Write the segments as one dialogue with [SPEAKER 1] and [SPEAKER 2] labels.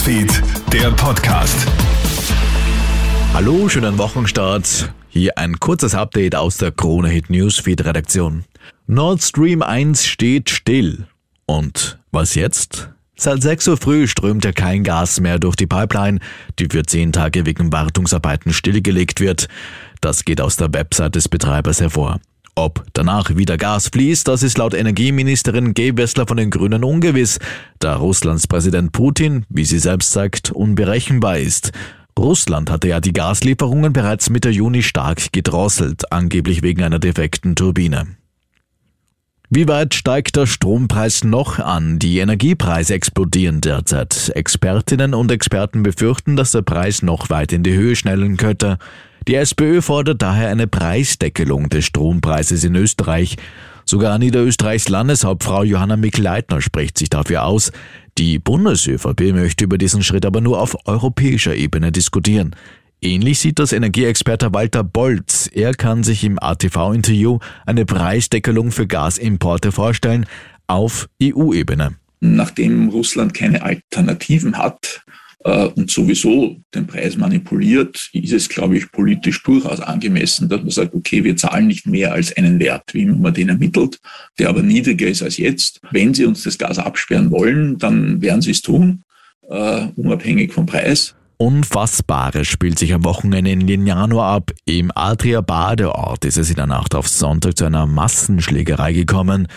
[SPEAKER 1] Newsfeed, der Podcast.
[SPEAKER 2] Hallo, schönen Wochenstart. Hier ein kurzes Update aus der Krone Hit Newsfeed Redaktion. Nord Stream 1 steht still. Und was jetzt? Seit 6 Uhr früh strömt ja kein Gas mehr durch die Pipeline, die für 10 Tage wegen Wartungsarbeiten stillgelegt wird. Das geht aus der Website des Betreibers hervor. Ob danach wieder Gas fließt, das ist laut Energieministerin Gay Wessler von den Grünen ungewiss, da Russlands Präsident Putin, wie sie selbst sagt, unberechenbar ist. Russland hatte ja die Gaslieferungen bereits Mitte Juni stark gedrosselt, angeblich wegen einer defekten Turbine. Wie weit steigt der Strompreis noch an? Die Energiepreise explodieren derzeit. Expertinnen und Experten befürchten, dass der Preis noch weit in die Höhe schnellen könnte. Die SPÖ fordert daher eine Preisdeckelung des Strompreises in Österreich. Sogar Niederösterreichs Landeshauptfrau Johanna Mikl-Leitner spricht sich dafür aus. Die Bundes-ÖVP möchte über diesen Schritt aber nur auf europäischer Ebene diskutieren. Ähnlich sieht das Energieexperte Walter Bolz. Er kann sich im ATV-Interview eine Preisdeckelung für Gasimporte vorstellen auf EU-Ebene.
[SPEAKER 3] Nachdem Russland keine Alternativen hat, und sowieso den Preis manipuliert, ist es, glaube ich, politisch durchaus angemessen, dass man sagt, okay, wir zahlen nicht mehr als einen Wert, wie man den ermittelt, der aber niedriger ist als jetzt. Wenn Sie uns das Gas absperren wollen, dann werden Sie es tun, uh, unabhängig vom Preis.
[SPEAKER 2] Unfassbares spielt sich am Wochenende in Lignano ab. Im Adria Badeort ist es in der Nacht auf Sonntag zu einer Massenschlägerei gekommen.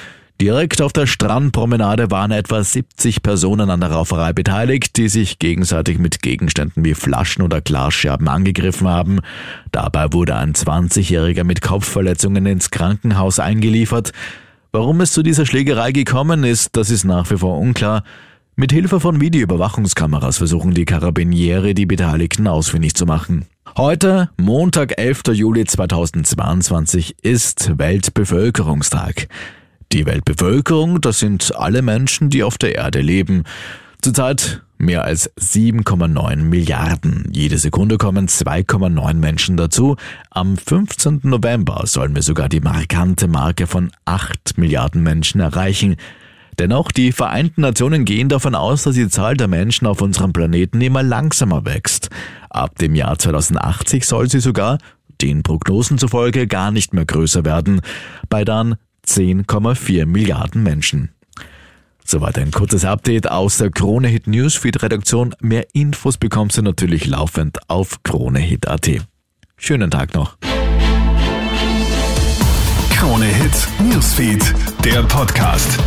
[SPEAKER 2] Direkt auf der Strandpromenade waren etwa 70 Personen an der Rauferei beteiligt, die sich gegenseitig mit Gegenständen wie Flaschen oder Glasscherben angegriffen haben. Dabei wurde ein 20-Jähriger mit Kopfverletzungen ins Krankenhaus eingeliefert. Warum es zu dieser Schlägerei gekommen ist, das ist nach wie vor unklar. Mit Hilfe von Videoüberwachungskameras versuchen die Karabiniere die Beteiligten ausfindig zu machen. Heute, Montag, 11. Juli 2022, ist Weltbevölkerungstag. Die Weltbevölkerung, das sind alle Menschen, die auf der Erde leben. Zurzeit mehr als 7,9 Milliarden. Jede Sekunde kommen 2,9 Menschen dazu. Am 15. November sollen wir sogar die markante Marke von 8 Milliarden Menschen erreichen. Dennoch, die Vereinten Nationen gehen davon aus, dass die Zahl der Menschen auf unserem Planeten immer langsamer wächst. Ab dem Jahr 2080 soll sie sogar, den Prognosen zufolge, gar nicht mehr größer werden. Bei dann 10,4 Milliarden Menschen. Soweit ein kurzes Update aus der Krone Hit Newsfeed Redaktion. Mehr Infos bekommst du natürlich laufend auf kronehit.at. Schönen Tag noch.
[SPEAKER 1] Krone Hit Newsfeed, der Podcast.